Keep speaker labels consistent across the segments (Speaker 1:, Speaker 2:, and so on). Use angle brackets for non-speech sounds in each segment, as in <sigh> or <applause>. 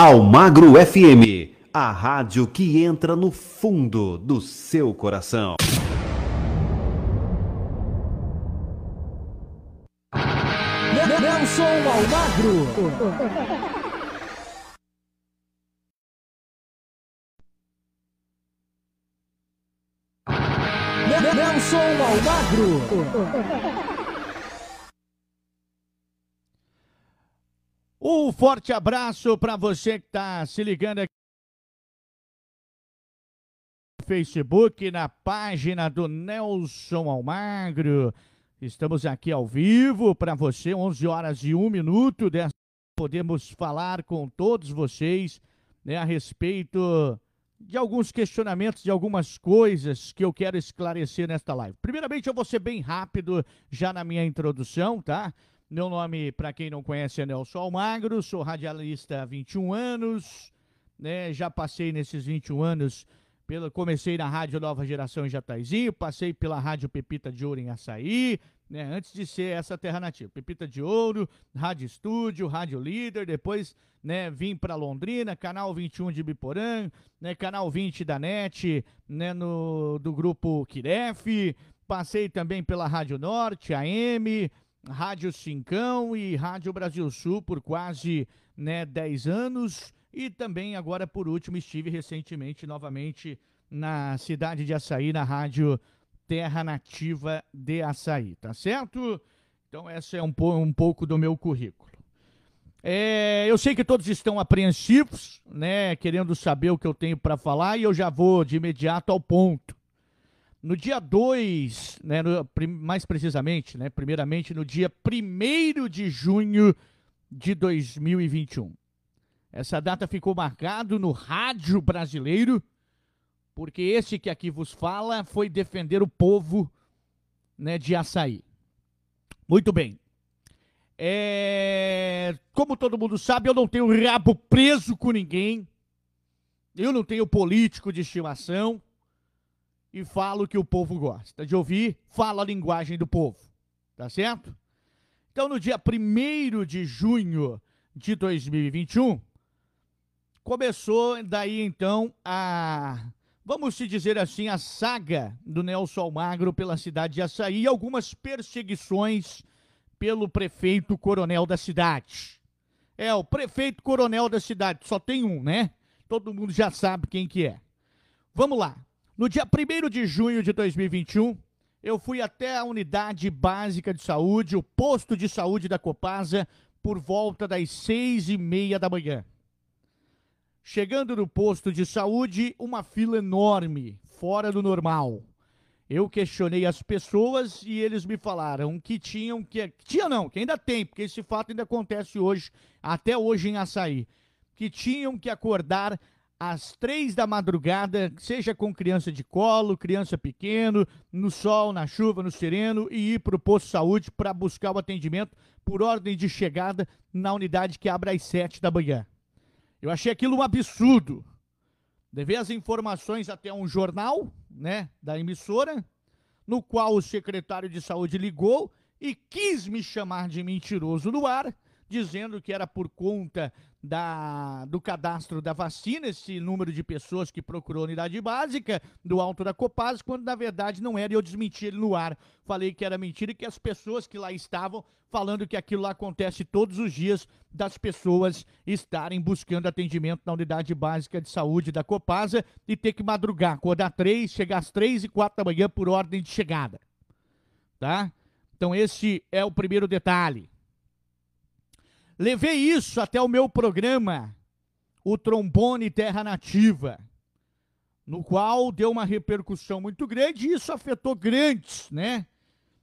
Speaker 1: Almagro FM, a rádio que entra no fundo do seu coração.
Speaker 2: Nelson Almagro. Nelson Almagro.
Speaker 3: Um forte abraço para você que está se ligando aqui no Facebook, na página do Nelson Almagro. Estamos aqui ao vivo para você, 11 horas e 1 minuto. Dessa, podemos falar com todos vocês né, a respeito de alguns questionamentos, de algumas coisas que eu quero esclarecer nesta live. Primeiramente, eu vou ser bem rápido já na minha introdução, tá? Meu nome, para quem não conhece, é Nelson Almagro, sou radialista há 21 anos, né? Já passei nesses 21 anos, pela, comecei na Rádio Nova Geração em Jataizinho, passei pela Rádio Pepita de Ouro em Açaí, né? Antes de ser essa terra nativa. Pepita de Ouro, Rádio Estúdio, Rádio Líder, depois, né, vim para Londrina, Canal 21 de Biporã, né, Canal 20 da NET, né, no, do grupo Kiref, passei também pela Rádio Norte, AM, Rádio Cincão e Rádio Brasil Sul por quase né, 10 anos. E também, agora por último, estive recentemente novamente na cidade de Açaí, na Rádio Terra Nativa de Açaí, tá certo? Então, essa é um, um pouco do meu currículo. É, eu sei que todos estão apreensivos, né, querendo saber o que eu tenho para falar, e eu já vou de imediato ao ponto. No dia 2, né, mais precisamente, né, primeiramente no dia 1 de junho de 2021. Essa data ficou marcado no rádio brasileiro, porque esse que aqui vos fala foi defender o povo né, de açaí. Muito bem. É... Como todo mundo sabe, eu não tenho rabo preso com ninguém. Eu não tenho político de estimação e falo o que o povo gosta de ouvir, falo a linguagem do povo. Tá certo? Então, no dia 1 de junho de 2021, começou daí então a, vamos se dizer assim, a saga do Nelson Almagro pela cidade de Açaí e algumas perseguições pelo prefeito coronel da cidade. É, o prefeito coronel da cidade, só tem um, né? Todo mundo já sabe quem que é. Vamos lá. No dia 1 de junho de 2021, eu fui até a unidade básica de saúde, o posto de saúde da Copasa, por volta das seis e meia da manhã. Chegando no posto de saúde, uma fila enorme, fora do normal. Eu questionei as pessoas e eles me falaram que tinham que. Tinha não, que ainda tem, porque esse fato ainda acontece hoje, até hoje em açaí. Que tinham que acordar às três da madrugada, seja com criança de colo, criança pequeno, no sol, na chuva, no sereno, e ir para o posto de saúde para buscar o atendimento por ordem de chegada na unidade que abre às sete da manhã. Eu achei aquilo um absurdo. Levei as informações até um jornal, né, da emissora, no qual o secretário de saúde ligou e quis me chamar de mentiroso no ar, dizendo que era por conta da, do cadastro da vacina, esse número de pessoas que procurou unidade básica do alto da Copasa, quando na verdade não era, e eu desmenti ele no ar. Falei que era mentira e que as pessoas que lá estavam falando que aquilo lá acontece todos os dias das pessoas estarem buscando atendimento na unidade básica de saúde da Copasa e ter que madrugar, acordar três, chegar às três e quatro da manhã por ordem de chegada. Tá? Então esse é o primeiro detalhe. Levei isso até o meu programa, o Trombone Terra Nativa, no qual deu uma repercussão muito grande e isso afetou grandes, né?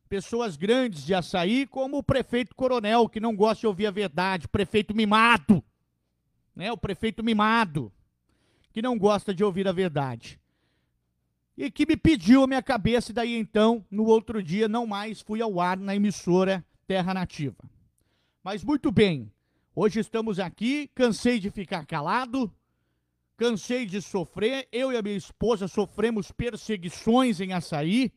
Speaker 3: Pessoas grandes de açaí, como o prefeito Coronel, que não gosta de ouvir a verdade, prefeito mimado, né? O prefeito mimado, que não gosta de ouvir a verdade. E que me pediu a minha cabeça, e daí então, no outro dia, não mais fui ao ar na emissora Terra Nativa. Mas muito bem, hoje estamos aqui, cansei de ficar calado, cansei de sofrer. Eu e a minha esposa sofremos perseguições em açaí.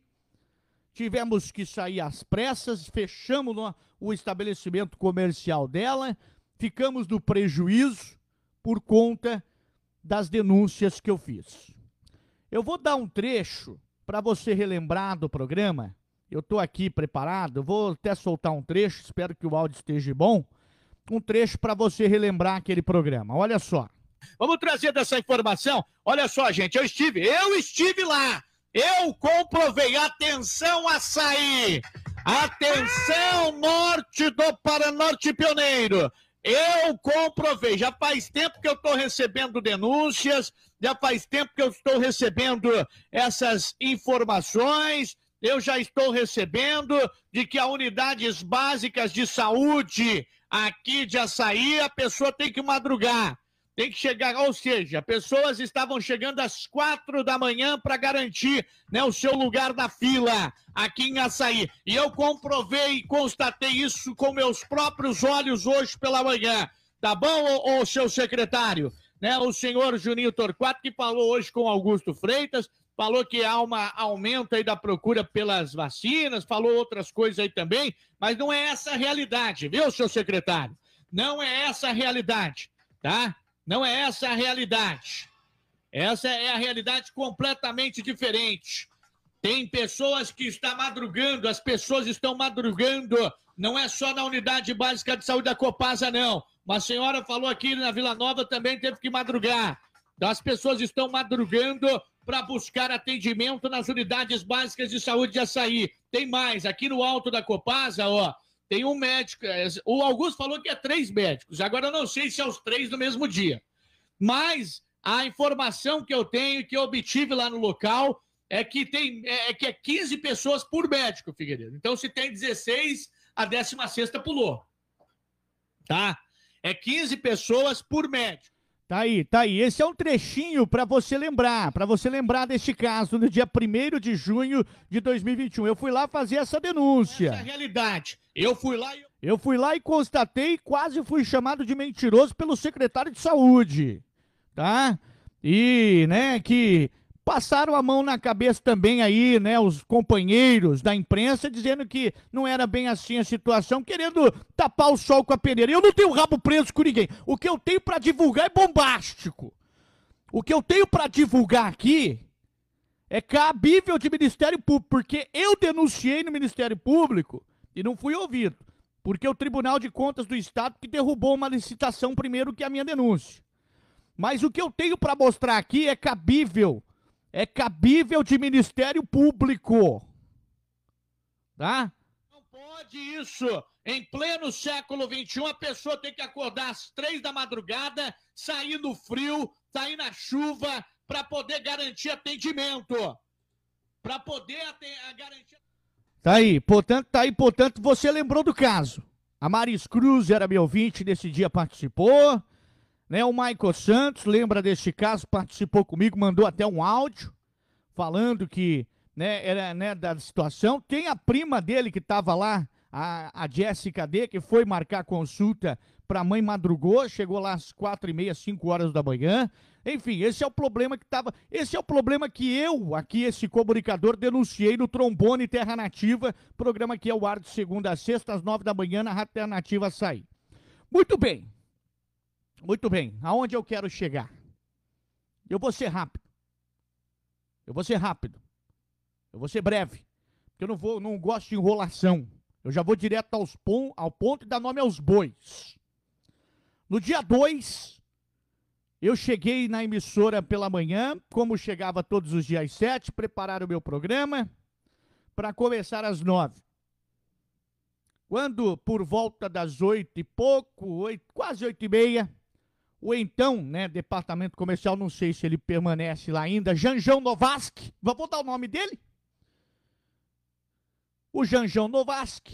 Speaker 3: Tivemos que sair às pressas, fechamos o estabelecimento comercial dela, ficamos no prejuízo, por conta das denúncias que eu fiz. Eu vou dar um trecho para você relembrar do programa. Eu estou aqui preparado, vou até soltar um trecho, espero que o áudio esteja bom. Um trecho para você relembrar aquele programa. Olha só.
Speaker 4: Vamos trazer dessa informação. Olha só, gente, eu estive, eu estive lá. Eu comprovei. Atenção, açaí! Atenção, norte do Paranorte Pioneiro! Eu comprovei. Já faz tempo que eu estou recebendo denúncias, já faz tempo que eu estou recebendo essas informações. Eu já estou recebendo de que a unidades básicas de saúde aqui de Açaí, a pessoa tem que madrugar tem que chegar, ou seja, pessoas estavam chegando às quatro da manhã para garantir né, o seu lugar na fila aqui em Açaí. E eu comprovei e constatei isso com meus próprios olhos hoje pela manhã. Tá bom, ô, ô seu secretário? Né, o senhor Juninho Torquato, que falou hoje com Augusto Freitas, falou que há um aumento aí da procura pelas vacinas, falou outras coisas aí também, mas não é essa a realidade, viu, seu secretário? Não é essa a realidade, tá? Não é essa a realidade. Essa é a realidade completamente diferente. Tem pessoas que estão madrugando, as pessoas estão madrugando, não é só na unidade básica de saúde da Copasa, não. Uma senhora falou aqui na Vila Nova também teve que madrugar. As pessoas estão madrugando para buscar atendimento nas unidades básicas de saúde de açaí. Tem mais, aqui no alto da Copasa, ó, tem um médico. É, o Augusto falou que é três médicos. Agora eu não sei se é os três no mesmo dia. Mas a informação que eu tenho, que eu obtive lá no local, é que tem é, é que é 15 pessoas por médico, Figueiredo. Então, se tem 16, a 16 pulou. Tá? É 15 pessoas por médico.
Speaker 3: Tá aí, tá aí. Esse é um trechinho para você lembrar, para você lembrar deste caso no dia 1 de junho de 2021. Eu fui lá fazer essa denúncia. Essa é
Speaker 4: a realidade. Eu fui lá
Speaker 3: e eu fui lá e constatei, quase fui chamado de mentiroso pelo secretário de saúde, tá? E, né, que passaram a mão na cabeça também aí, né, os companheiros da imprensa, dizendo que não era bem assim a situação, querendo tapar o sol com a peneira. Eu não tenho rabo preso com ninguém. O que eu tenho para divulgar é bombástico. O que eu tenho para divulgar aqui é cabível de Ministério Público, porque eu denunciei no Ministério Público e não fui ouvido. Porque o Tribunal de Contas do Estado que derrubou uma licitação primeiro que a minha denúncia. Mas o que eu tenho para mostrar aqui é cabível é cabível de Ministério Público. Tá?
Speaker 4: Não pode isso. Em pleno século XXI, a pessoa tem que acordar às três da madrugada, sair no frio, sair na chuva, para poder garantir atendimento. Para poder garantir.
Speaker 3: Tá aí, portanto, tá aí, portanto, você lembrou do caso. A Maris Cruz era meu ouvinte, nesse dia participou. Né, o Michael Santos lembra deste caso, participou comigo, mandou até um áudio falando que né, era né, da situação. Tem a prima dele que estava lá, a, a Jéssica D, que foi marcar consulta para a mãe, madrugou, chegou lá às quatro e meia, cinco horas da manhã. Enfim, esse é o problema que estava. Esse é o problema que eu, aqui, esse comunicador, denunciei no Trombone Terra Nativa, programa que é o ar de segunda a sexta, às nove da manhã, na Rádio Terra Nativa sair. Muito bem. Muito bem, aonde eu quero chegar? Eu vou ser rápido. Eu vou ser rápido. Eu vou ser breve. Porque eu não vou, não gosto de enrolação. Eu já vou direto aos pon, ao ponto e dar nome aos bois. No dia 2, eu cheguei na emissora pela manhã, como chegava todos os dias às 7, preparar o meu programa para começar às 9. Quando, por volta das oito e pouco, oito, quase oito e meia, o então, né, departamento comercial, não sei se ele permanece lá ainda, Janjão Novask, vou botar o nome dele? O Janjão Novask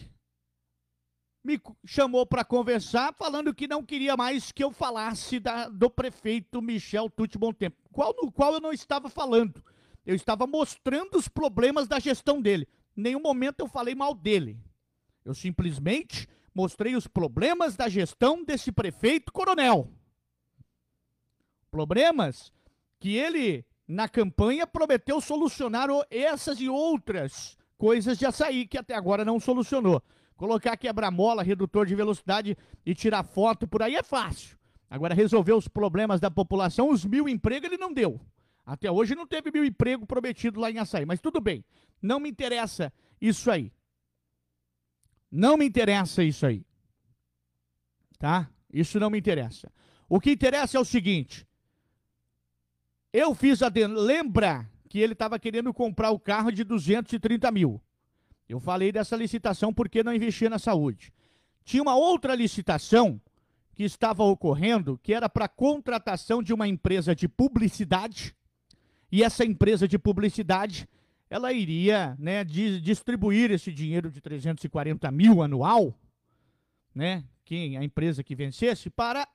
Speaker 3: me chamou para conversar, falando que não queria mais que eu falasse da, do prefeito Michel Tutti Tempo, qual, no qual eu não estava falando. Eu estava mostrando os problemas da gestão dele. Em nenhum momento eu falei mal dele. Eu simplesmente mostrei os problemas da gestão desse prefeito coronel problemas que ele, na campanha, prometeu solucionar essas e outras coisas de açaí que até agora não solucionou. Colocar quebra-mola, redutor de velocidade e tirar foto por aí é fácil. Agora, resolver os problemas da população, os mil empregos ele não deu. Até hoje não teve mil emprego prometido lá em Açaí, mas tudo bem. Não me interessa isso aí. Não me interessa isso aí. Tá? Isso não me interessa. O que interessa é o seguinte. Eu fiz a. Lembra que ele estava querendo comprar o carro de 230 mil. Eu falei dessa licitação porque não investia na saúde. Tinha uma outra licitação que estava ocorrendo que era para contratação de uma empresa de publicidade. E essa empresa de publicidade ela iria né, distribuir esse dinheiro de 340 mil anual, né, quem a empresa que vencesse, para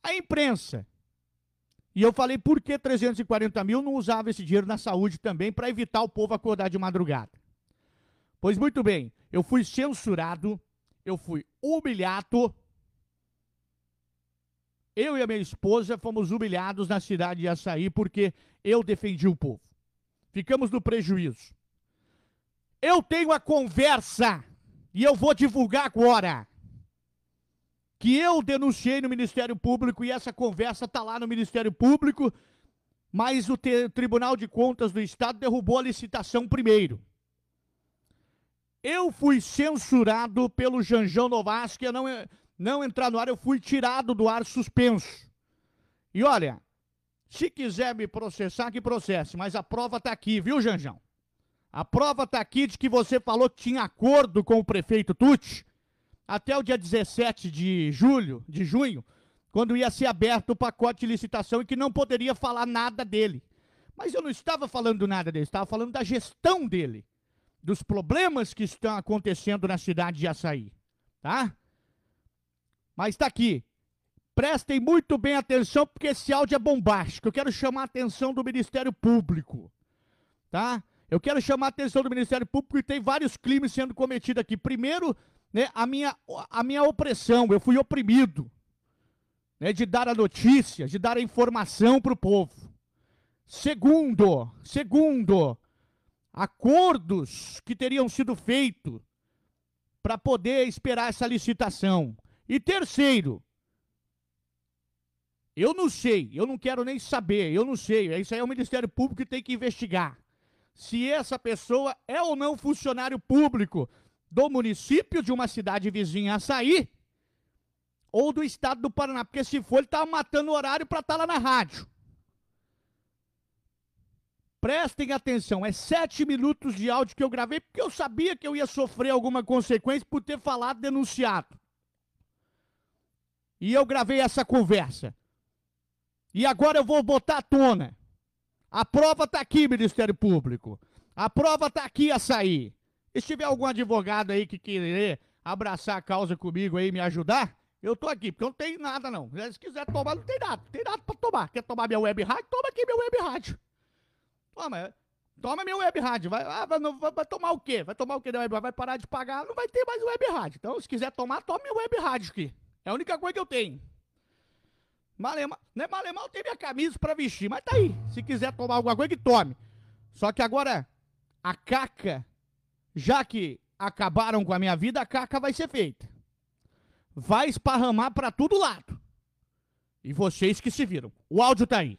Speaker 3: a imprensa. E eu falei, por que 340 mil não usava esse dinheiro na saúde também para evitar o povo acordar de madrugada? Pois muito bem, eu fui censurado, eu fui humilhado. Eu e a minha esposa fomos humilhados na cidade de Açaí porque eu defendi o povo. Ficamos no prejuízo. Eu tenho a conversa e eu vou divulgar agora que eu denunciei no Ministério Público e essa conversa está lá no Ministério Público, mas o Tribunal de Contas do Estado derrubou a licitação primeiro. Eu fui censurado pelo Janjão Novasque a não, não entrar no ar, eu fui tirado do ar suspenso. E olha, se quiser me processar, que processe, mas a prova está aqui, viu, Janjão? A prova está aqui de que você falou que tinha acordo com o prefeito Tucci até o dia 17 de julho, de junho, quando ia ser aberto o pacote de licitação e que não poderia falar nada dele. Mas eu não estava falando nada dele, estava falando da gestão dele, dos problemas que estão acontecendo na cidade de Açaí, tá? Mas está aqui. Prestem muito bem atenção, porque esse áudio é bombástico. Eu quero chamar a atenção do Ministério Público, tá? Eu quero chamar a atenção do Ministério Público e tem vários crimes sendo cometidos aqui. Primeiro, né, a, minha, a minha opressão, eu fui oprimido né, de dar a notícia, de dar a informação para o povo. Segundo, segundo, acordos que teriam sido feitos para poder esperar essa licitação. E terceiro, eu não sei, eu não quero nem saber, eu não sei. Isso aí é o Ministério Público que tem que investigar. Se essa pessoa é ou não funcionário público do município de uma cidade vizinha a sair, ou do estado do Paraná, porque se for, ele estava matando o horário para estar tá lá na rádio. Prestem atenção, é sete minutos de áudio que eu gravei, porque eu sabia que eu ia sofrer alguma consequência por ter falado, denunciado. E eu gravei essa conversa. E agora eu vou botar à tona. A prova está aqui, Ministério Público. A prova está aqui a sair. E se tiver algum advogado aí que querer abraçar a causa comigo aí, me ajudar, eu tô aqui, porque eu não tenho nada não. Se quiser tomar, não tem nada. Não tem nada pra tomar. Quer tomar minha web rádio? Toma aqui minha web rádio. Toma, toma minha web rádio. Vai, ah, vai, vai, vai, tomar o quê? Vai tomar o quê da web Vai parar de pagar, não vai ter mais web rádio. Então, se quiser tomar, toma minha web rádio aqui. É a única coisa que eu tenho. Malemar, não é malemar, eu tenho minha camisa pra vestir, mas tá aí. Se quiser tomar alguma coisa, que tome. Só que agora, a caca já que acabaram com a minha vida, a caca vai ser feita. Vai esparramar para todo lado. E vocês que se viram. O áudio tá aí.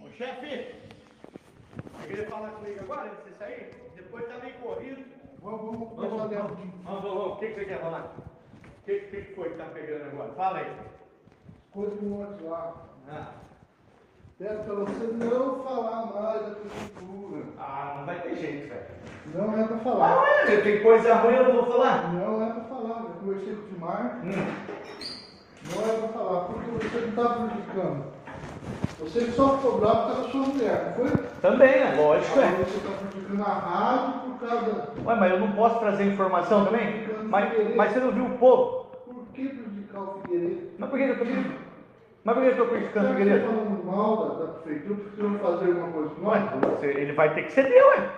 Speaker 3: Ô chefe, você queria falar comigo agora, você sair? Depois tá meio corrido.
Speaker 5: Vamos, vamos,
Speaker 3: vamos, vamos, vamos, vamos, vamos. O que, que você quer falar? O que, que foi que tá pegando agora? Fala aí.
Speaker 5: Coisa do WhatsApp.
Speaker 3: Ah.
Speaker 5: Peço para você não falar mais da prefeitura.
Speaker 3: Ah, não vai ter jeito, velho.
Speaker 5: Não é para falar.
Speaker 3: Ah, ué, tem coisa ruim, eu não vou falar?
Speaker 5: Não é para falar. Eu conversei com o Timar.
Speaker 3: Hum.
Speaker 5: Não é para falar, porque você não está prejudicando. Você só ficou bravo por causa da sua mulher, não foi?
Speaker 3: Também, é lógico, é.
Speaker 5: Você está prejudicando a rádio por causa.
Speaker 3: Ué, mas eu não posso trazer informação também? Mas, mas você não viu o povo?
Speaker 5: Por que prejudicar o Figueiredo?
Speaker 3: Mas por que eu tô mas por que eu estou criticando o
Speaker 5: Figueiredo? Mal da, da prefeitura porque não fazer alguma coisa com nós?
Speaker 3: Ué, ele vai ter que ceder, ué.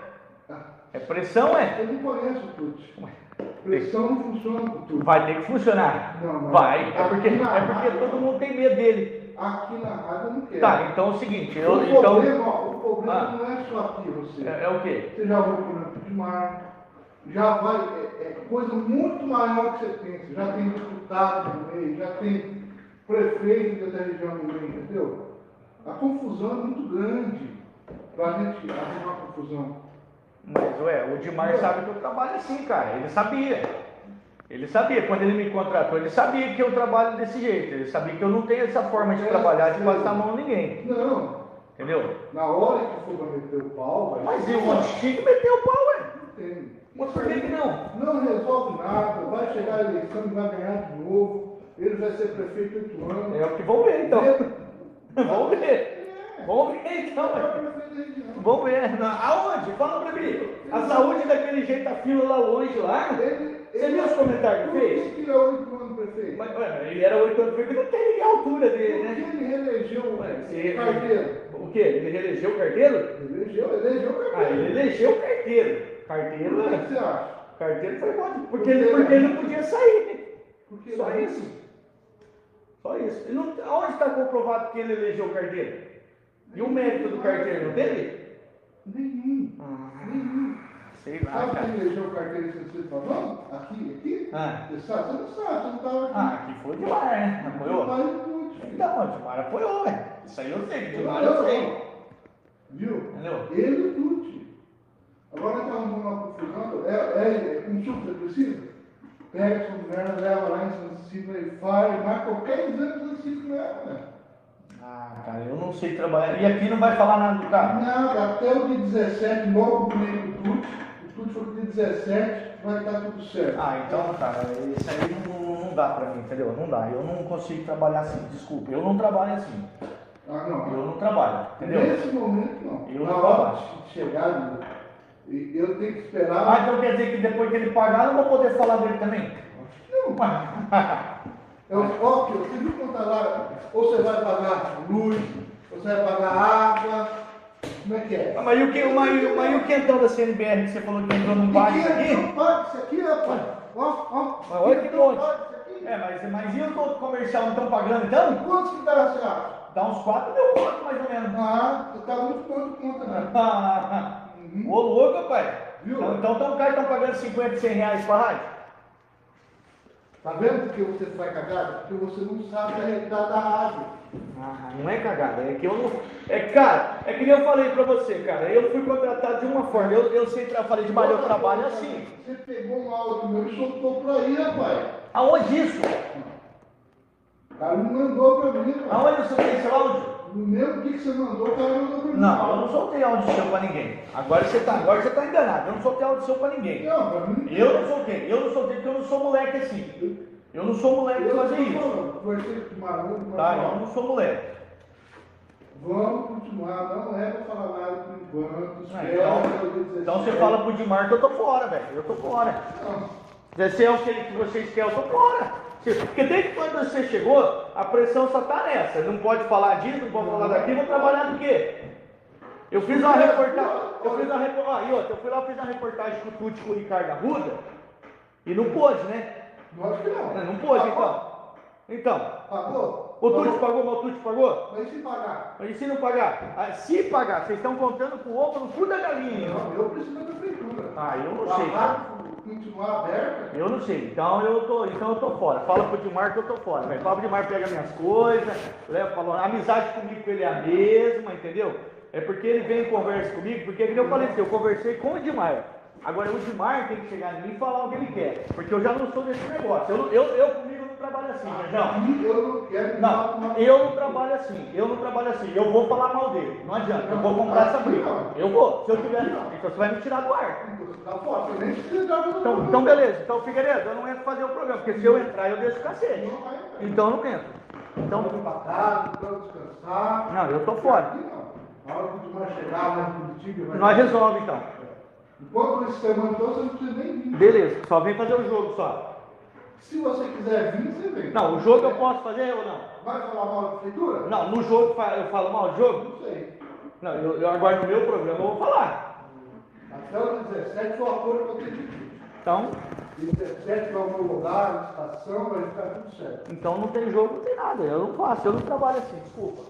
Speaker 3: Ah. É pressão, ué.
Speaker 5: Eu não conheço o Tuti. Pressão não funciona com tudo.
Speaker 3: Vai ter que funcionar.
Speaker 5: Não, não.
Speaker 3: Vai. É porque, é porque todo mundo tem medo dele.
Speaker 5: Aqui na rádio eu não quero.
Speaker 3: Tá, então é o seguinte. Eu,
Speaker 5: o,
Speaker 3: então...
Speaker 5: problema, o problema ah. não é só aqui, você.
Speaker 3: É, é o quê?
Speaker 5: Você já ouviu o problema de mar. já vai, é, é coisa muito maior que você pensa. Já tem deputado no meio, já tem prefeito da região no meio, entendeu? A confusão é muito grande para a gente arrumar confusão.
Speaker 3: Mas, ué, o Dimar sabe que eu trabalho assim, cara. Ele sabia. Ele sabia, quando ele me contratou, ele sabia que eu trabalho desse jeito. Ele sabia que eu não tenho essa forma de trabalhar de passar a mão em ninguém.
Speaker 5: Não,
Speaker 3: Entendeu?
Speaker 5: na hora que for para meter o pau, vai
Speaker 3: Mas e o monte tinha que meter o pau, ué.
Speaker 5: Não tem.
Speaker 3: Mas por que não?
Speaker 5: Não resolve nada, vai chegar a eleição e vai ganhar de novo. Ele vai ser prefeito oito anos.
Speaker 3: É o que vão ver, então.
Speaker 5: Ele-
Speaker 3: Vamos ver. Vamos ver, então,
Speaker 5: prefeito.
Speaker 3: Vamos ver. Aonde? Fala pra mim. A saúde daquele jeito, a fila lá longe, lá. Você viu os comentários que fez?
Speaker 5: ele é oito anos prefeito?
Speaker 3: Mas, ué, ele era oito anos, porque não tem ninguém à altura dele,
Speaker 5: Porque
Speaker 3: né?
Speaker 5: ele reelegeu o carteiro.
Speaker 3: O quê? Ele reelegeu o carteiro?
Speaker 5: Elegeu, elegeu o
Speaker 3: Ah,
Speaker 5: carteiro.
Speaker 3: ele elegeu o carteiro. Carteiro,
Speaker 5: O que que você acha?
Speaker 3: carteiro foi bom, porque ele, porque ele não podia sair. Só isso. Só isso. E não, aonde está comprovado que ele elegeu o carteiro? E o mérito do carteiro, teve?
Speaker 5: Nenhum.
Speaker 3: Ah,
Speaker 5: Nenhum.
Speaker 3: sei lá,
Speaker 5: Sabe
Speaker 3: cara.
Speaker 5: quem elegeu o carteiro que você falou? Aqui, aqui?
Speaker 3: Ah.
Speaker 5: Você sabe? Você não sabe, você não estava aqui.
Speaker 3: Ah, aqui foi demais, né? Apoiou? Então, o Dimar apoiou, ué. Isso aí eu sei, o Dimar eu sei.
Speaker 5: Viu?
Speaker 3: Entendeu?
Speaker 5: Ele e o Tuti. Agora está uma confusão. É, é, um chupo você leva lá em São Ciclo e faz, marca qualquer exame Ciclo nela, né?
Speaker 3: Ah, cara, eu não sei trabalhar. E aqui não vai falar nada do carro.
Speaker 5: Nada, até o dia 17, logo comigo o Tuti. O Tuti foi pro dia 17, vai estar tudo certo.
Speaker 3: Ah, então, cara, isso aí não, não dá pra mim, entendeu? Não dá. Eu não consigo trabalhar assim, desculpa. Eu não trabalho assim.
Speaker 5: Ah, não.
Speaker 3: Eu não trabalho, entendeu?
Speaker 5: Nesse momento, não.
Speaker 3: Eu
Speaker 5: Na
Speaker 3: não
Speaker 5: hora
Speaker 3: trabalho.
Speaker 5: de chegar, e eu tenho que esperar.
Speaker 3: Ah, então quer dizer que depois que ele pagar, eu não vou poder falar dele também?
Speaker 5: Não, <laughs> É o óbvio, você viu quanto tá lá? Ou você vai pagar luz, ou você vai pagar água. Como é que é?
Speaker 3: Ah, Mas e o, que, mas, o- mas e o quentão da CNBR que você falou que entrou no
Speaker 5: Ninguém
Speaker 3: aqui?
Speaker 5: não paga isso aqui, rapaz. Ó, ó.
Speaker 3: Mas olha que
Speaker 5: aqui.
Speaker 3: É, mas, mas e o todo comercial não estão pagando então?
Speaker 5: Quantos que dá, você acha?
Speaker 3: Dá uns 4 mil conto mais ou menos.
Speaker 5: Ah, você tá muito quanto conta, né? <laughs> Uhum.
Speaker 3: Ô louco, rapaz.
Speaker 5: Viu?
Speaker 3: Então, então, então o cara estão pagando 50, 100 reais pra rádio?
Speaker 5: Tá vendo porque você vai cagar? Porque você não sabe a realidade da rádio.
Speaker 3: Ah, não é cagada, é que eu não. É, cara, é que nem eu falei pra você, cara. Eu fui contratado de uma forma. Eu, eu sei, eu falei de Maria, eu trabalho assim.
Speaker 5: Você pegou um áudio meu e soltou por aí, rapaz.
Speaker 3: Aonde isso?
Speaker 5: O cara me mandou pra mim, rapaz.
Speaker 3: Aonde você tem esse áudio?
Speaker 5: No mesmo dia que você mandou, o cara mandou pra mim.
Speaker 3: Não, eu não soltei seu pra ninguém. Agora você tá, agora você tá enganado. Eu não soltei seu pra ninguém.
Speaker 5: Não, pra mim.
Speaker 3: Eu não soltei, eu não soltei porque eu não sou moleque assim. Eu não sou moleque
Speaker 5: Eu
Speaker 3: fazer isso.
Speaker 5: falando, conversei com o Maru, mas
Speaker 3: Tá, eu não sou moleque.
Speaker 5: Vamos continuar, não é pra falar nada por enquanto. Espera
Speaker 3: então-
Speaker 5: até o dia 17.
Speaker 3: Então você fala pro Dimar que eu tô fora, velho. Eu tô fora.
Speaker 5: Não,
Speaker 3: Se é o que, vocês querem, fora. Se- Porque desde quando você chegou, a pressão só tá nessa. Não pode falar disso, não pode falar daquilo, vou trabalhar do quê? Eu fiz uma reportagem. Eu fiz uma reportagem. Ah, eu fui lá fiz uma reportagem com o Tuti com o Ricardo Arruda. E não pôde, né?
Speaker 5: lógico que não.
Speaker 3: Não, não pôde, então. Então,
Speaker 5: Pagou?
Speaker 3: o Tuti pagou, mas o Tuti pagou?
Speaker 5: Mas e se pagar?
Speaker 3: Mas e se não pagar? Ah, se pagar, vocês estão contando com o ovo no cu da galinha.
Speaker 5: Não, eu preciso da prefeitura.
Speaker 3: Ah, eu não sei, cara.
Speaker 5: Continuar aberta,
Speaker 3: Eu não sei, então eu tô, então eu tô fora. Fala pro Dimar que eu tô fora, velho. Fala pro Dimar pega minhas coisas, leva, falou, a amizade comigo com ele é a mesma, entendeu? É porque ele vem e conversa comigo, porque eu falei assim, eu conversei com o Dimar. Agora o Dimar tem que chegar em mim e falar o que ele quer. Porque eu já não sou desse negócio. Eu, eu, eu trabalho assim, não.
Speaker 5: e eu não quero
Speaker 3: Não, eu não trabalho assim, eu não trabalho assim, eu vou falar mal dele, não adianta, eu vou comprar essa briga. Eu vou, se eu tiver, então você vai me tirar do ar.
Speaker 5: Tá
Speaker 3: Então, então beleza, então Figueiredo, eu não entro fazer o programa, porque se eu entrar eu deixo o cacete. Então eu não entro. Então, não, eu tô fora.
Speaker 5: Na hora que o chegar Curitiba, vai...
Speaker 3: Nós resolve então.
Speaker 5: Enquanto esse semana então, você não precisa nem vir.
Speaker 3: Beleza, só vem fazer o jogo só.
Speaker 5: Se você quiser vir, você vem.
Speaker 3: Não, o jogo eu posso fazer ou não?
Speaker 5: Vai falar mal da prefeitura?
Speaker 3: Não, no jogo eu falo mal do jogo?
Speaker 5: Não sei.
Speaker 3: Não, eu, eu agora no meu programa eu vou falar.
Speaker 5: Até o 17 foi acordo que eu tenho de
Speaker 3: Então,
Speaker 5: E 17 vai homologar a licitação, vai ficar tudo certo.
Speaker 3: então não tem jogo, não tem nada. Eu não faço, eu não trabalho assim, desculpa.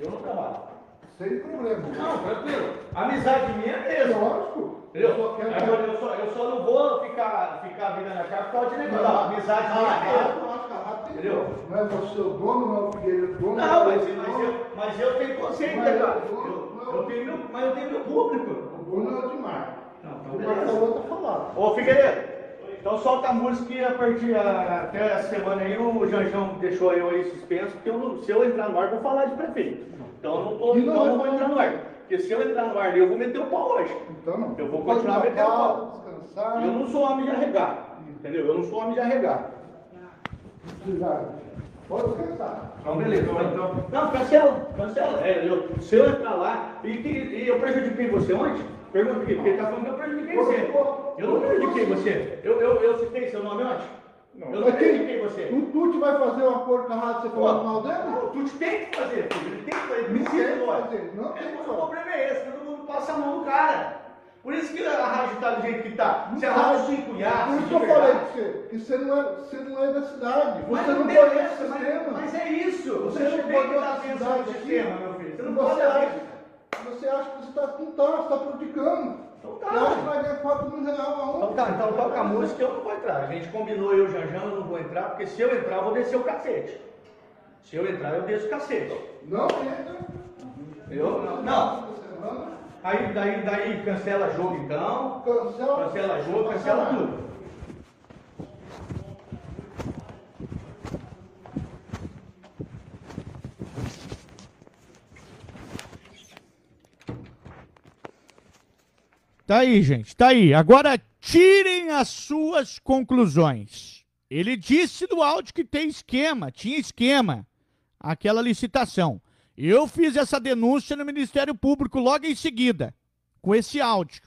Speaker 3: Eu não trabalho.
Speaker 5: Sem problema.
Speaker 6: Não, tranquilo. Amizade minha é mesmo.
Speaker 5: Lógico. Eu só quero
Speaker 6: Agora, eu, só, eu só não vou ficar, ficar vindo na cara por causa de negócio. Não, amizade minha é mesmo.
Speaker 5: a
Speaker 6: Entendeu?
Speaker 5: Não é você o dono, não é o Figueiredo dono.
Speaker 6: Não,
Speaker 5: é o
Speaker 6: mas, mas, eu, mas eu tenho consciência,
Speaker 5: Mas
Speaker 6: cara.
Speaker 5: eu-
Speaker 6: tenho meu, mas eu tenho meu público.
Speaker 5: O dono é o Dimar.
Speaker 6: Não, então
Speaker 5: O tá falado.
Speaker 6: Ô Figueiredo, então solta a música e a partir a- até essa semana aí o Janjão deixou eu aí suspenso, porque eu se eu entrar no ar, vou falar de prefeito. Então eu não, tô,
Speaker 5: E não
Speaker 6: então
Speaker 5: é
Speaker 6: não vou entrar no ar. Porque se eu entrar no ar, eu vou meter o pau hoje.
Speaker 5: Então não.
Speaker 6: Eu vou
Speaker 5: Pode
Speaker 6: continuar metendo
Speaker 5: pau,
Speaker 6: pau.
Speaker 5: Descansar.
Speaker 6: Eu não sou homem de arregar, entendeu? Eu não sou homem de arregar.
Speaker 5: Precisar. Pode descansar.
Speaker 6: Então, beleza. Então, não, cancela, cancela. É, eu, se eu entrar lá, e, que- e eu prejudiquei você ontem? Pergunta aqui, porque ele tá falando que eu prejudiquei você. Eu não prejudiquei você. Eu, eu, eu citei seu nome ontem? Eu não
Speaker 5: Mas quem-
Speaker 6: prejudiquei você.
Speaker 5: O Tuti vai fazer um acordo com a rádio você falando mal dele?
Speaker 6: Não, tu tem que fazer, filho. Ele tem que fazer.
Speaker 5: Não tem que fazer, não tem
Speaker 6: É,
Speaker 5: que
Speaker 6: mas
Speaker 5: fazer.
Speaker 6: O problema é esse, todo mundo passa a mão no cara. Por isso que a rádio tá do jeito que tá. Se a
Speaker 5: Não.
Speaker 6: rádio se enculhar,
Speaker 5: Por isso que eu falei pra você, que você não é, você não é da cidade.
Speaker 6: Mas
Speaker 5: Você
Speaker 6: não
Speaker 5: não conhece o
Speaker 6: mas,
Speaker 5: sistema.
Speaker 6: mas é isso. Você,
Speaker 5: Você
Speaker 6: não
Speaker 5: chegou
Speaker 6: tem que atenção
Speaker 5: cidade
Speaker 6: no
Speaker 5: aqui,
Speaker 6: sistema, meu filho. Você não
Speaker 5: Você
Speaker 6: pode
Speaker 5: acha, você acha que você está não tá, você está prejudicando.
Speaker 6: Então tá.
Speaker 5: Que vai ganhar 4 mil reais aonde?
Speaker 6: Então tá, então toca a música eu não vou entrar. A gente combinou eu, Janjão, eu não vou entrar, porque se eu entrar, eu vou descer o cacete. Se eu entrar, eu desço o cacete.
Speaker 5: Não entra.
Speaker 6: Eu? Não. não. Aí daí, daí cancela jogo então.
Speaker 5: Cancela.
Speaker 6: Cancela jogo, cancela tudo.
Speaker 3: Tá aí, gente, tá aí. Agora tirem as suas conclusões. Ele disse no áudio que tem esquema, tinha esquema, aquela licitação. Eu fiz essa denúncia no Ministério Público logo em seguida, com esse áudio.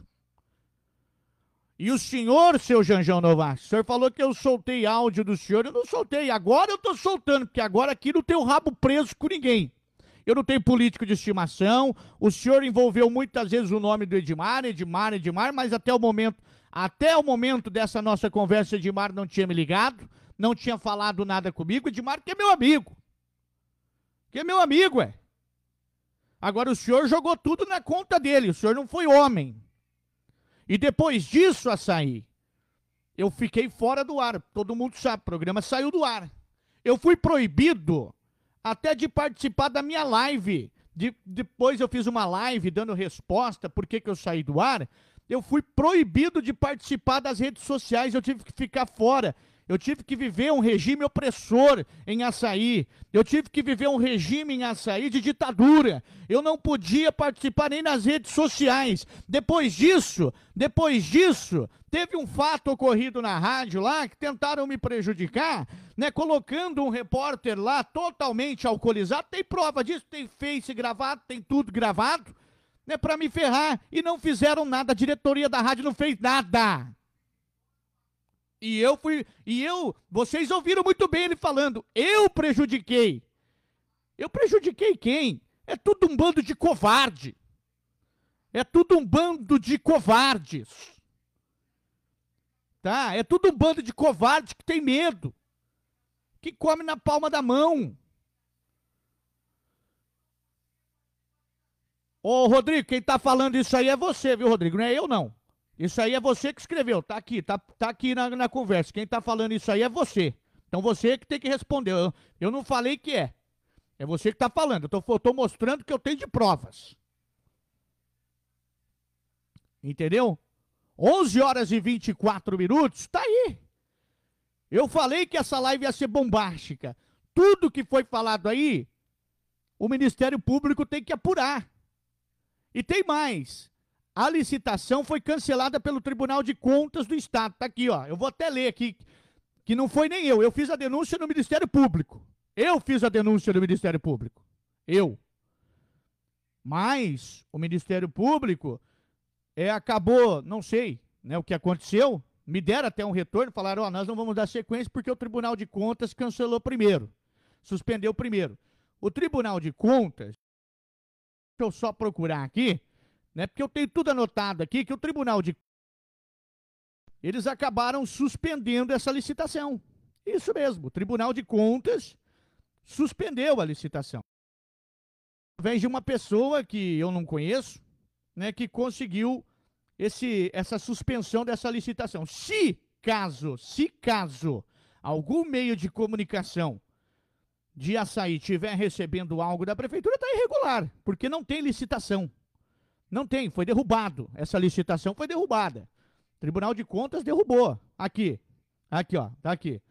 Speaker 3: E o senhor, seu Janjão Novaes, o senhor falou que eu soltei áudio do senhor, eu não soltei. Agora eu tô soltando, porque agora aqui não tem o rabo preso com ninguém. Eu não tenho político de estimação. O senhor envolveu muitas vezes o nome do Edmar, Edmar, Edmar, mas até o momento, até o momento dessa nossa conversa, Edmar não tinha me ligado, não tinha falado nada comigo. Edmar que é meu amigo. Que é meu amigo, é. Agora o senhor jogou tudo na conta dele, o senhor não foi homem. E depois disso, açaí, eu fiquei fora do ar. Todo mundo sabe, o programa saiu do ar. Eu fui proibido até de participar da minha live. De- depois eu fiz uma live dando resposta por que que eu saí do ar. Eu fui proibido de participar das redes sociais, eu tive que ficar fora. Eu tive que viver um regime opressor em Açaí. Eu tive que viver um regime em Açaí de ditadura. Eu não podia participar nem nas redes sociais. Depois disso, depois disso, teve um fato ocorrido na rádio lá que tentaram me prejudicar, né, colocando um repórter lá totalmente alcoolizado. Tem prova disso, tem face gravado, tem tudo gravado, né, para me ferrar e não fizeram nada. A diretoria da rádio não fez nada. E eu fui. E eu. Vocês ouviram muito bem ele falando. Eu prejudiquei. Eu prejudiquei quem? É tudo um bando de covarde. É tudo um bando de covardes. Tá? É tudo um bando de covardes que tem medo. Que come na palma da mão. Ô, Rodrigo, quem tá falando isso aí é você, viu, Rodrigo? Não é eu, não. Isso aí é você que escreveu, tá aqui, tá, tá aqui na, na conversa. Quem tá falando isso aí é você. Então você que tem que responder. Eu, eu não falei que é. É você que tá falando. Eu tô, eu tô mostrando que eu tenho de provas. Entendeu? 11 horas e 24 minutos, tá aí. Eu falei que essa live ia ser bombástica. Tudo que foi falado aí, o Ministério Público tem que apurar. E tem mais. A licitação foi cancelada pelo Tribunal de Contas do Estado. Tá aqui, ó. Eu vou até ler aqui, que não foi nem eu. Eu fiz a denúncia no Ministério Público. Eu fiz a denúncia no Ministério Público. Eu. Mas o Ministério Público é, acabou, não sei né, o que aconteceu, me deram até um retorno, falaram, ó, nós não vamos dar sequência porque o Tribunal de Contas cancelou primeiro, suspendeu primeiro. O Tribunal de Contas, deixa eu só procurar aqui, né, porque eu tenho tudo anotado aqui, que o Tribunal de eles acabaram suspendendo essa licitação. Isso mesmo, o Tribunal de Contas suspendeu a licitação. vem de uma pessoa que eu não conheço, né, que conseguiu esse, essa suspensão dessa licitação. Se caso, se caso algum meio de comunicação de açaí estiver recebendo algo da prefeitura, está irregular, porque não tem licitação. Não tem, foi derrubado. Essa licitação foi derrubada. Tribunal de Contas derrubou. Aqui. Aqui, ó. Tá aqui.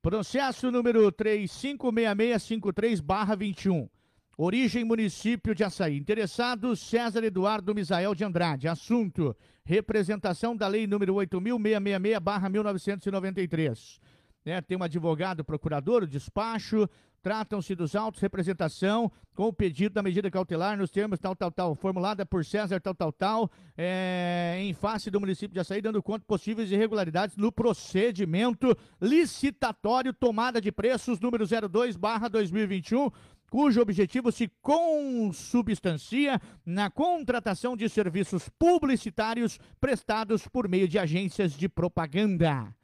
Speaker 3: Processo número 356653-21. Origem município de Açaí. Interessado César Eduardo Misael de Andrade. Assunto: representação da lei número 8666/1993. Né, tem um advogado, procurador, despacho, tratam-se dos autos representação com o pedido da medida cautelar nos termos tal, tal, tal, formulada por César tal, tal, tal, é, em face do município de Açaí, dando conta de possíveis irregularidades no procedimento licitatório tomada de preços número 02 barra 2021, cujo objetivo se consubstancia na contratação de serviços publicitários prestados por meio de agências de propaganda.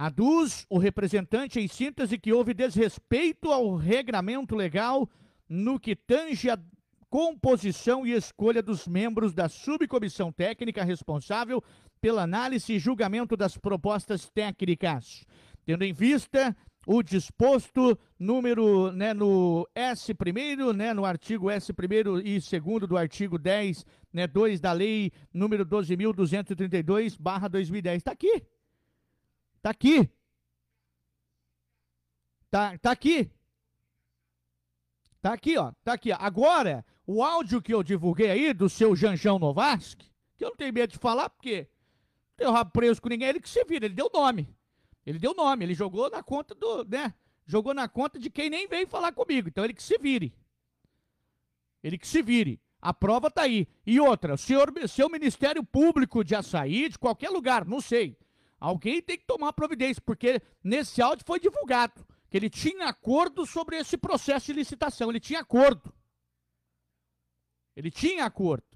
Speaker 3: Aduz o representante em síntese que houve desrespeito ao regramento legal no que tange a composição e escolha dos membros da subcomissão técnica responsável pela análise e julgamento das propostas técnicas, tendo em vista o disposto número, né, no S primeiro, né, no artigo S primeiro e segundo do artigo 10, né, 2 da lei número 12.232/2010. Está aqui. Tá aqui. Tá, tá aqui. Tá aqui, ó. Tá aqui. Agora, o áudio que eu divulguei aí do seu Janjão Novaski, que eu não tenho medo de falar, porque não tenho rabo preso com ninguém, ele que se vira, ele deu nome. Ele deu nome, ele jogou na conta do, né? Jogou na conta de quem nem veio falar comigo. Então ele que se vire. Ele que se vire. A prova tá aí. E outra, o senhor, seu Ministério Público de Açaí, de qualquer lugar, não sei. Alguém tem que tomar providência, porque nesse áudio foi divulgado que ele tinha acordo sobre esse processo de licitação. Ele tinha acordo. Ele tinha acordo.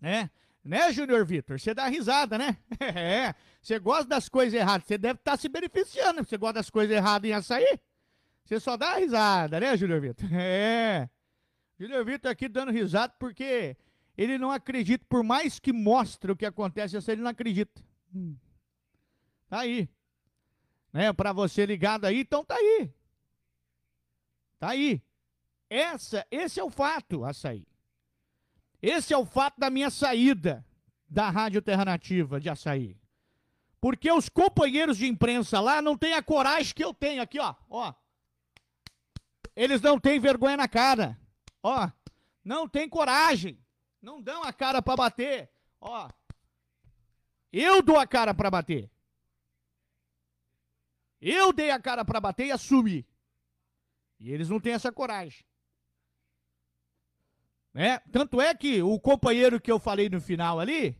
Speaker 3: Né? Né, Júnior Vitor? Você dá risada, né? <laughs> É. Você gosta das coisas erradas. Você deve estar tá se beneficiando. Você gosta das coisas erradas em açaí? Você só dá risada, né, Júnior Vitor? <laughs> É. Júnior Vitor aqui dando risada porque ele não acredita, por mais que mostre o que acontece, ele não acredita. Hum. Tá aí. Né? Para você ligado aí, então tá aí. Tá aí. Essa, esse é o fato, açaí. Esse é o fato da minha saída da Rádio Terra Nativa de Açaí. Porque os companheiros de imprensa lá não têm a coragem que eu tenho aqui, ó. ó. Eles não têm vergonha na cara. Ó, não tem coragem. Não dão a cara para bater. Ó. Eu dou a cara para bater. Eu dei a cara para bater e assumi. E eles não têm essa coragem. Né? Tanto é que o companheiro que eu falei no final ali,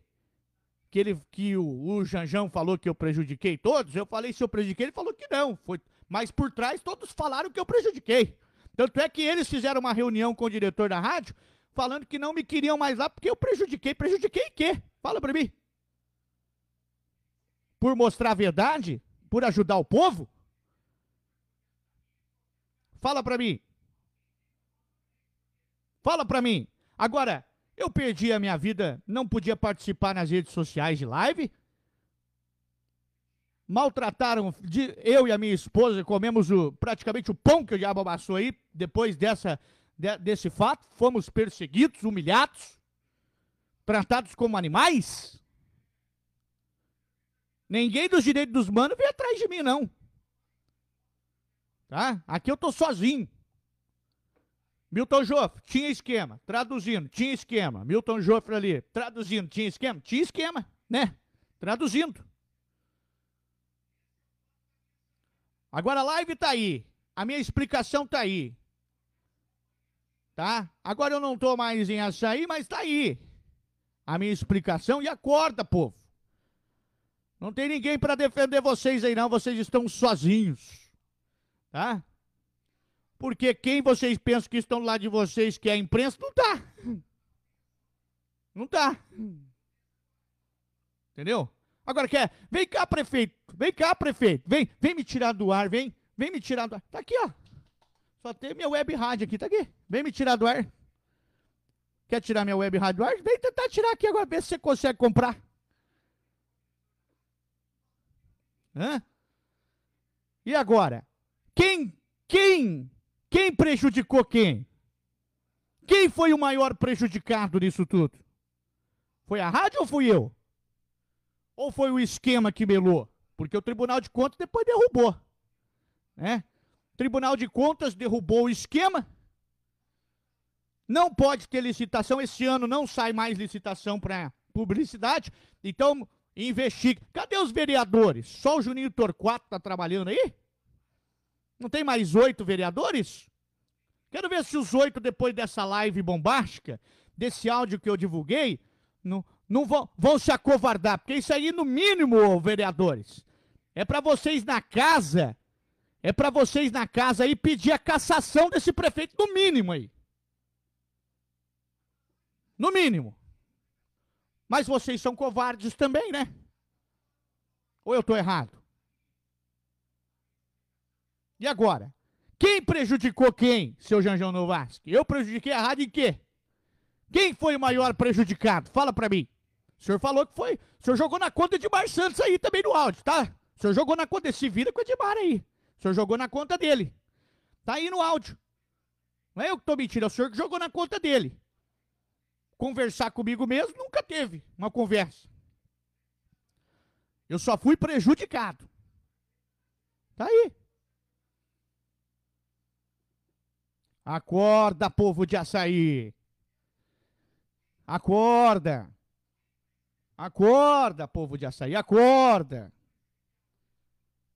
Speaker 3: que, ele, que o, o Janjão falou que eu prejudiquei todos, eu falei se eu prejudiquei, ele falou que não. Foi, mas por trás todos falaram que eu prejudiquei. Tanto é que eles fizeram uma reunião com o diretor da rádio, falando que não me queriam mais lá porque eu prejudiquei. Prejudiquei o quê? Fala pra mim. Por mostrar a verdade? Por ajudar o povo? Fala para mim. Fala para mim. Agora, eu perdi a minha vida, não podia participar nas redes sociais de live? Maltrataram de, eu e a minha esposa, comemos o, praticamente o pão que o diabo amassou aí, depois dessa, de, desse fato. Fomos perseguidos, humilhados, tratados como animais. Ninguém dos direitos dos manos veio atrás de mim, não. Tá? Aqui eu tô sozinho. Milton Joffre, tinha esquema. Traduzindo, tinha esquema. Milton Joffre ali, traduzindo, tinha esquema? Tinha esquema, né? Traduzindo. Agora a live tá aí. A minha explicação tá aí. Tá? Agora eu não tô mais em açaí, mas tá aí. A minha explicação e acorda, povo. Não tem ninguém para defender vocês aí, não. Vocês estão sozinhos. Tá? Porque quem vocês pensam que estão lá de vocês, que é a imprensa, não tá. Não tá. Entendeu? Agora quer, vem cá, prefeito. Vem cá, prefeito. Vem, vem me tirar do ar, vem. Vem me tirar do ar. Tá aqui, ó. Só tem minha web rádio aqui, tá aqui. Vem me tirar do ar. Quer tirar minha web rádio do ar? Vem tentar tirar aqui agora, ver se você consegue comprar. Hã? E agora? Quem, quem, quem prejudicou quem? Quem foi o maior prejudicado nisso tudo? Foi a rádio ou fui eu? Ou foi o esquema que melou? Porque o Tribunal de Contas depois derrubou. Né? O Tribunal de Contas derrubou o esquema. Não pode ter licitação. Esse ano não sai mais licitação para publicidade. Então, investigue. Cadê os vereadores? Só o Juninho Torquato está trabalhando aí? Não tem mais oito vereadores? Quero ver se os oito, depois dessa live bombástica, desse áudio que eu divulguei, não, não vão, vão se acovardar. Porque isso aí, no mínimo, vereadores, é para vocês na casa, é para vocês na casa aí pedir a cassação desse prefeito, no mínimo aí. No mínimo. Mas vocês são covardes também, né? Ou eu estou errado? E agora? Quem prejudicou quem, seu Janjão Novasque? Eu prejudiquei a rádio em quê? Quem foi o maior prejudicado? Fala pra mim. O senhor falou que foi. O senhor jogou na conta de Edmar Santos aí também no áudio, tá? O senhor jogou na conta. Se vira com o Edmar aí. O senhor jogou na conta dele. Tá aí no áudio. Não é eu que tô mentindo, é o senhor que jogou na conta dele. Conversar comigo mesmo nunca teve uma conversa. Eu só fui prejudicado. Tá aí. Acorda, povo de açaí. Acorda. Acorda, povo de açaí, acorda.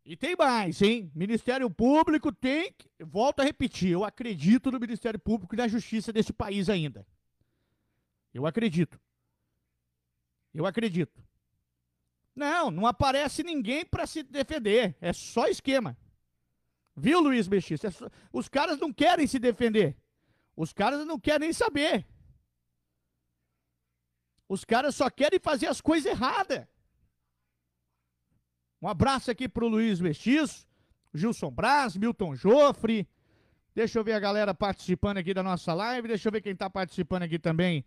Speaker 3: E tem mais, hein? Ministério Público tem que. Volto a repetir, eu acredito no Ministério Público e na justiça desse país ainda. Eu acredito. Eu acredito. Não, não aparece ninguém para se defender. É só esquema. Viu, Luiz Mexista? Os caras não querem se defender. Os caras não querem nem saber. Os caras só querem fazer as coisas erradas. Um abraço aqui pro Luiz Mestiço, Gilson Braz, Milton Joffre. Deixa eu ver a galera participando aqui da nossa live. Deixa eu ver quem está participando aqui também.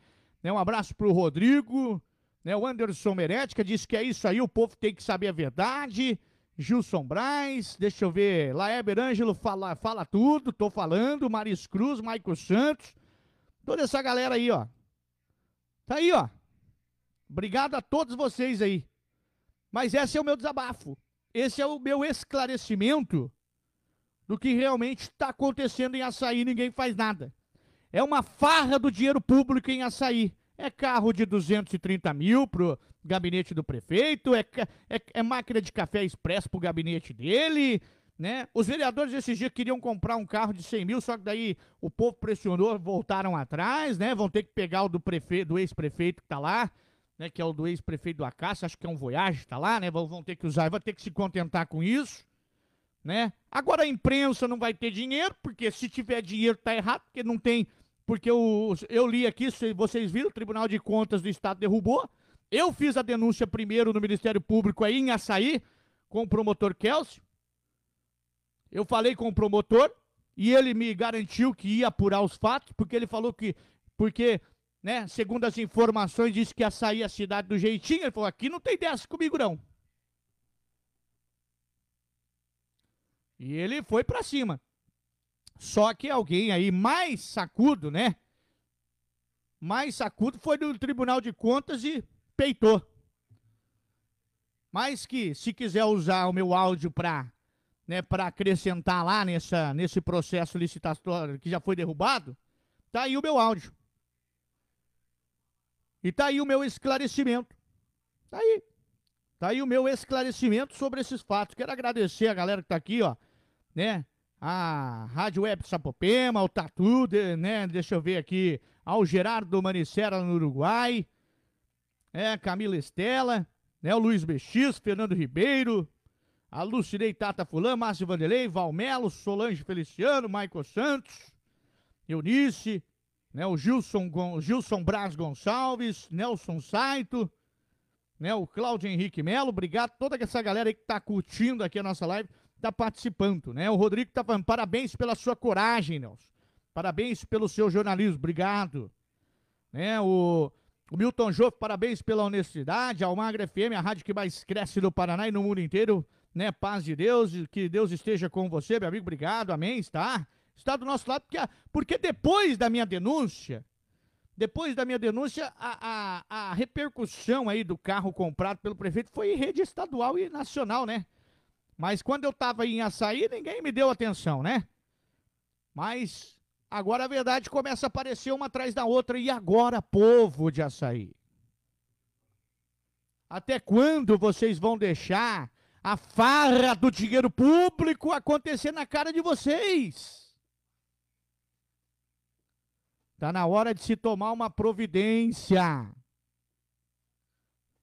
Speaker 3: Né, um abraço pro Rodrigo. Né, o Anderson Merética disse que é isso aí, o povo tem que saber a verdade. Gilson Braz, deixa eu ver, Laéber Ângelo fala, fala tudo, tô falando, Maris Cruz, Maico Santos, toda essa galera aí, ó. Tá aí, ó. Obrigado a todos vocês aí. Mas esse é o meu desabafo. Esse é o meu esclarecimento do que realmente está acontecendo em Açaí, ninguém faz nada. É uma farra do dinheiro público em Açaí. É carro de 230 mil pro gabinete do prefeito, é, é, é máquina de café expresso pro gabinete dele, né? Os vereadores esses dias queriam comprar um carro de 100 mil, só que daí o povo pressionou, voltaram atrás, né? Vão ter que pegar o do do ex-prefeito que tá lá, né? Que é o do ex-prefeito do Acácio, acho que é um Voyage, tá lá, né? Vão, vão ter que usar, vai ter que se contentar com isso, né? Agora a imprensa não vai ter dinheiro, porque se tiver dinheiro tá errado, porque não tem porque eu, eu li aqui, vocês viram, o Tribunal de Contas do Estado derrubou. Eu fiz a denúncia primeiro no Ministério Público aí em Açaí, com o promotor Kelsey. Eu falei com o promotor e ele me garantiu que ia apurar os fatos, porque ele falou que, porque, né, segundo as informações, disse que ia sair a cidade do jeitinho. Ele falou: aqui não tem dessa comigo não. E ele foi para cima. Só que alguém aí mais sacudo, né? Mais sacudo foi do Tribunal de Contas e peitou. Mas que se quiser usar o meu áudio para né, para acrescentar lá nessa, nesse processo licitatório que já foi derrubado, tá aí o meu áudio. E tá aí o meu esclarecimento. Tá aí. Tá aí o meu esclarecimento sobre esses fatos. Quero agradecer a galera que tá aqui, ó, né? a Rádio Web Sapopema, o Tatu, né? Deixa eu ver aqui, ao Gerardo Manicera no Uruguai, é, Camila Estela, né? O Luiz Bexis, Fernando Ribeiro, a Lucidei Tata Fulã, Márcio Vanderlei, Valmelo, Solange Feliciano, Michael Santos, Eunice, né? O Gilson, Gilson Braz Gonçalves, Nelson Saito, né? O Cláudio Henrique Melo, obrigado a toda essa galera aí que tá curtindo aqui a nossa live. Tá participando, né? O Rodrigo tá falando, parabéns pela sua coragem, Nelson. Parabéns pelo seu jornalismo, obrigado. Né? O, o Milton Joff, parabéns pela honestidade. A Almagra FM, a rádio que mais cresce no Paraná e no mundo inteiro. Né? Paz de Deus, que Deus esteja com você, meu amigo, obrigado, amém, está? Está do nosso lado, porque, porque depois da minha denúncia, depois da minha denúncia, a, a, a repercussão aí do carro comprado pelo prefeito foi em rede estadual e nacional, né? Mas quando eu estava em açaí, ninguém me deu atenção, né? Mas agora a verdade começa a aparecer uma atrás da outra. E agora, povo de açaí? Até quando vocês vão deixar a farra do dinheiro público acontecer na cara de vocês? Tá na hora de se tomar uma providência.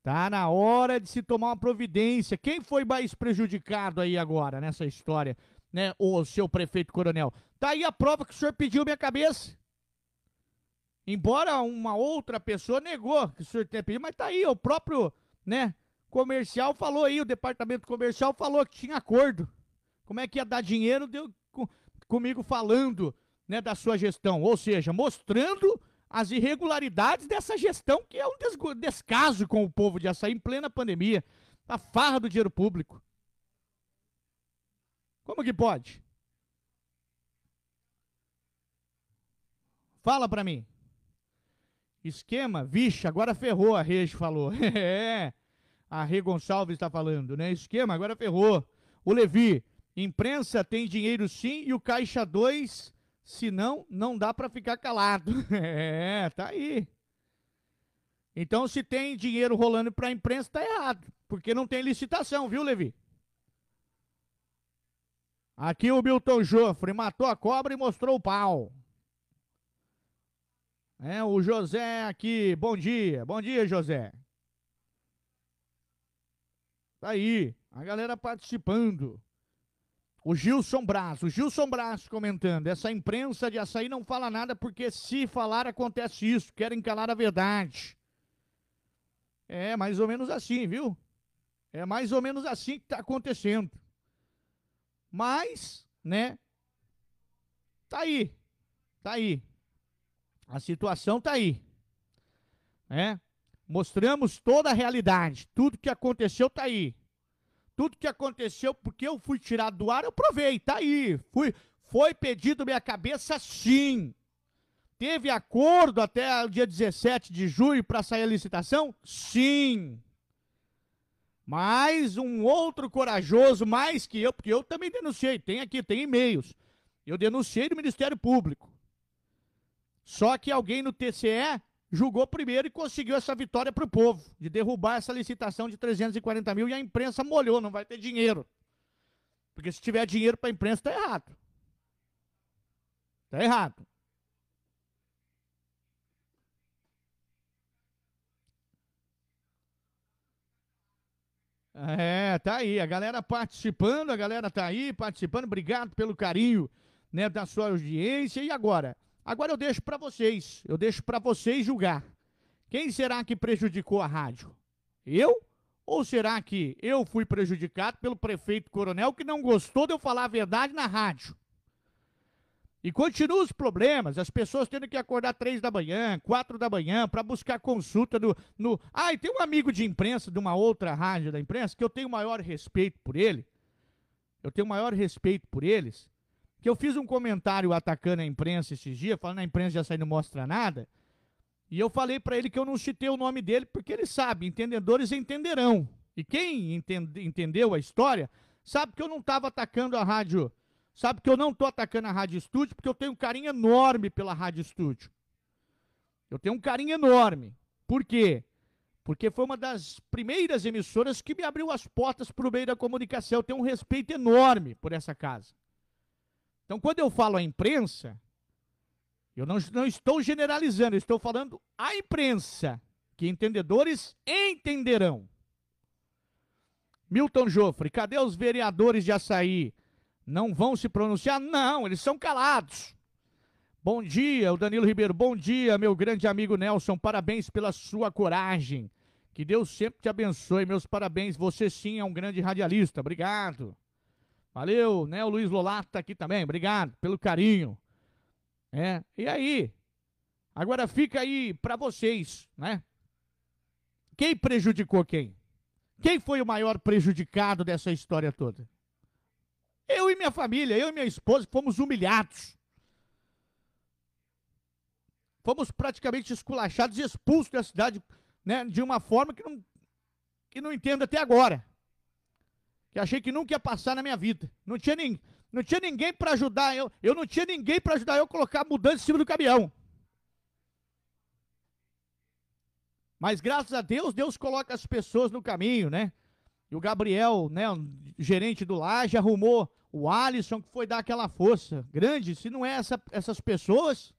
Speaker 3: Tá na hora de se tomar uma providência. Quem foi mais prejudicado aí agora nessa história, né? O seu prefeito coronel. Tá aí a prova que o senhor pediu minha cabeça. Embora uma outra pessoa negou que o senhor tenha pedido, mas tá aí, o próprio, né, comercial falou aí, o departamento comercial falou que tinha acordo. Como é que ia dar dinheiro? Deu com, comigo falando né, da sua gestão, ou seja, mostrando as irregularidades dessa gestão que é um descaso com o povo de açaí em plena pandemia, a farra do dinheiro público. Como que pode? Fala para mim. Esquema, vixe, agora ferrou, a Rege falou. <laughs> é, a Rê Gonçalves está falando, né? Esquema, agora ferrou. O Levi, imprensa tem dinheiro sim e o Caixa 2 Senão, não dá para ficar calado. <laughs> é, tá aí. Então, se tem dinheiro rolando para a imprensa, tá errado. Porque não tem licitação, viu, Levi? Aqui o Milton Joffre matou a cobra e mostrou o pau. É, o José aqui, bom dia. Bom dia, José. Tá aí, a galera participando. O Gilson Braz, o Gilson Braz comentando, essa imprensa de açaí não fala nada porque se falar acontece isso, querem calar a verdade. É mais ou menos assim, viu? É mais ou menos assim que está acontecendo. Mas, né? Tá aí. Tá aí. A situação tá aí. É? Mostramos toda a realidade. Tudo que aconteceu tá aí. Tudo que aconteceu, porque eu fui tirado do ar, eu provei, tá aí. Fui, foi pedido minha cabeça, sim. Teve acordo até o dia 17 de julho para sair a licitação? Sim. Mas um outro corajoso, mais que eu, porque eu também denunciei, tem aqui, tem e-mails. Eu denunciei no Ministério Público. Só que alguém no TCE julgou primeiro e conseguiu essa vitória para o povo, de derrubar essa licitação de 340 mil e a imprensa molhou, não vai ter dinheiro. Porque se tiver dinheiro para a imprensa, está errado. Está errado. É, tá aí, a galera participando, a galera tá aí participando, obrigado pelo carinho, né, da sua audiência. E agora, Agora eu deixo para vocês, eu deixo para vocês julgar. Quem será que prejudicou a rádio? Eu? Ou será que eu fui prejudicado pelo prefeito coronel que não gostou de eu falar a verdade na rádio? E continuam os problemas, as pessoas tendo que acordar três da manhã, quatro da manhã, para buscar consulta no, no. Ah, e tem um amigo de imprensa, de uma outra rádio da imprensa, que eu tenho maior respeito por ele. Eu tenho maior respeito por eles que eu fiz um comentário atacando a imprensa esses dias, falando a imprensa já sai não mostra nada. E eu falei para ele que eu não citei o nome dele porque ele sabe, entendedores entenderão. E quem entende, entendeu a história sabe que eu não estava atacando a rádio, sabe que eu não estou atacando a Rádio Estúdio porque eu tenho um carinho enorme pela Rádio Estúdio. Eu tenho um carinho enorme. Por quê? Porque foi uma das primeiras emissoras que me abriu as portas para o meio da comunicação. Eu tenho um respeito enorme por essa casa. Então, quando eu falo a imprensa, eu não, não estou generalizando, estou falando a imprensa, que entendedores entenderão. Milton Joffre, cadê os vereadores de açaí? Não vão se pronunciar? Não, eles são calados. Bom dia, o Danilo Ribeiro. Bom dia, meu grande amigo Nelson. Parabéns pela sua coragem. Que Deus sempre te abençoe. Meus parabéns. Você sim é um grande radialista. Obrigado. Valeu, né? O Luiz Lolato tá aqui também. Obrigado pelo carinho. É, e aí? Agora fica aí para vocês, né? Quem prejudicou quem? Quem foi o maior prejudicado dessa história toda? Eu e minha família, eu e minha esposa fomos humilhados. Fomos praticamente esculachados e expulsos da cidade né, de uma forma que não, que não entendo até agora. Que achei que nunca ia passar na minha vida. Não tinha, nem, não tinha ninguém para ajudar eu. Eu não tinha ninguém para ajudar eu a colocar mudança em cima do caminhão. Mas graças a Deus, Deus coloca as pessoas no caminho, né? E o Gabriel, né, gerente do Laje, arrumou o Alisson, que foi dar aquela força grande. Se não é essa, essas pessoas,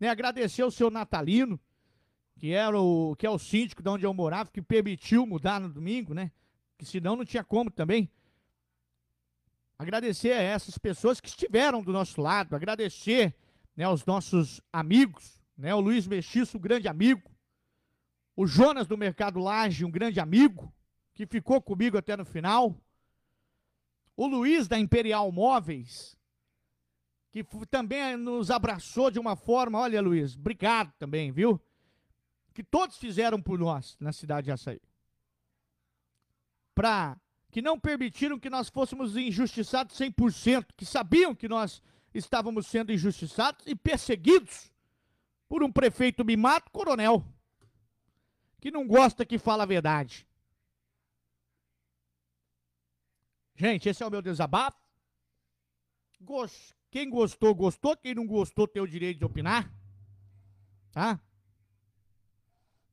Speaker 3: né, agradecer o seu Natalino, que era o que é o síndico de onde eu morava, que permitiu mudar no domingo, né? Que senão não tinha como também. Agradecer a essas pessoas que estiveram do nosso lado, agradecer né, aos nossos amigos, né? O Luiz Mexiço, um grande amigo, o Jonas do Mercado Laje, um grande amigo, que ficou comigo até no final. O Luiz da Imperial Móveis, que também nos abraçou de uma forma. Olha, Luiz, obrigado também, viu? Que todos fizeram por nós na cidade de Açaí. Para que não permitiram que nós fôssemos injustiçados 100%, que sabiam que nós estávamos sendo injustiçados e perseguidos por um prefeito mimado coronel, que não gosta que fala a verdade. Gente, esse é o meu desabafo. Quem gostou, gostou. Quem não gostou, tem o direito de opinar. Tá?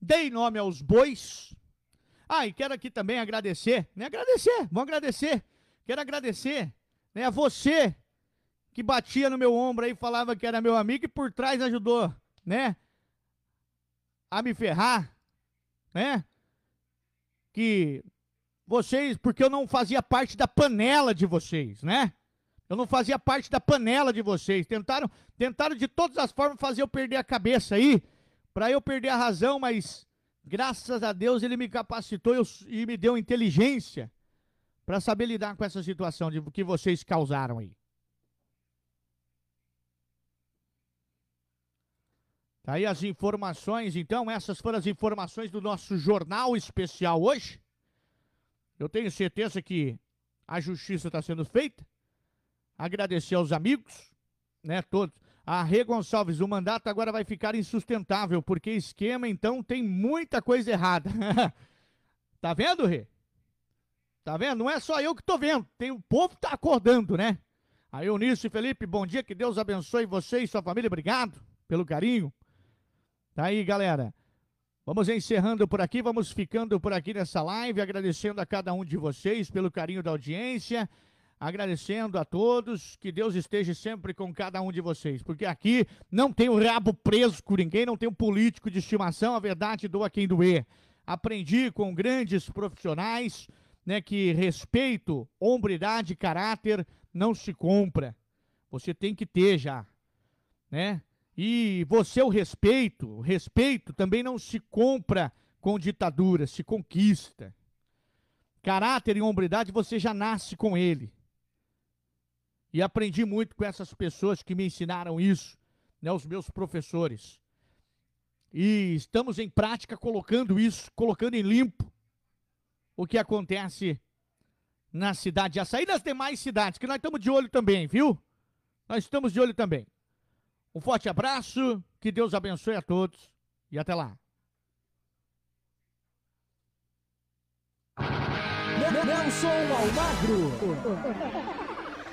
Speaker 3: Dei nome aos bois. Ah, e quero aqui também agradecer, né? Agradecer, vamos agradecer. Quero agradecer né, a você que batia no meu ombro aí, falava que era meu amigo e por trás ajudou, né? A me ferrar, né? Que vocês, porque eu não fazia parte da panela de vocês, né? Eu não fazia parte da panela de vocês. Tentaram, tentaram de todas as formas fazer eu perder a cabeça aí, para eu perder a razão, mas graças a Deus ele me capacitou e me deu inteligência para saber lidar com essa situação de que vocês causaram aí. Tá aí as informações, então, essas foram as informações do nosso jornal especial hoje. Eu tenho certeza que a justiça está sendo feita agradecer aos amigos, né, todos. A Rê Gonçalves, o mandato agora vai ficar insustentável, porque esquema, então, tem muita coisa errada. <laughs> tá vendo, Rê? Tá vendo? Não é só eu que tô vendo, tem o povo tá acordando, né? Aí, Eunice e Felipe, bom dia, que Deus abençoe você e sua família, obrigado pelo carinho. Tá aí, galera. Vamos encerrando por aqui, vamos ficando por aqui nessa live, agradecendo a cada um de vocês pelo carinho da audiência agradecendo a todos, que Deus esteja sempre com cada um de vocês, porque aqui não tem o rabo preso com ninguém, não tem um político de estimação, a verdade doa quem doer. Aprendi com grandes profissionais, né, que respeito, hombridade e caráter não se compra. Você tem que ter já, né? E você o respeito, o respeito também não se compra com ditadura, se conquista. Caráter e hombridade você já nasce com ele. E aprendi muito com essas pessoas que me ensinaram isso, né, os meus professores. E estamos em prática colocando isso, colocando em limpo o que acontece na cidade de Açaí e nas demais cidades, que nós estamos de olho também, viu? Nós estamos de olho também. Um forte abraço, que Deus abençoe a todos e até lá.
Speaker 2: Nelson Almagro.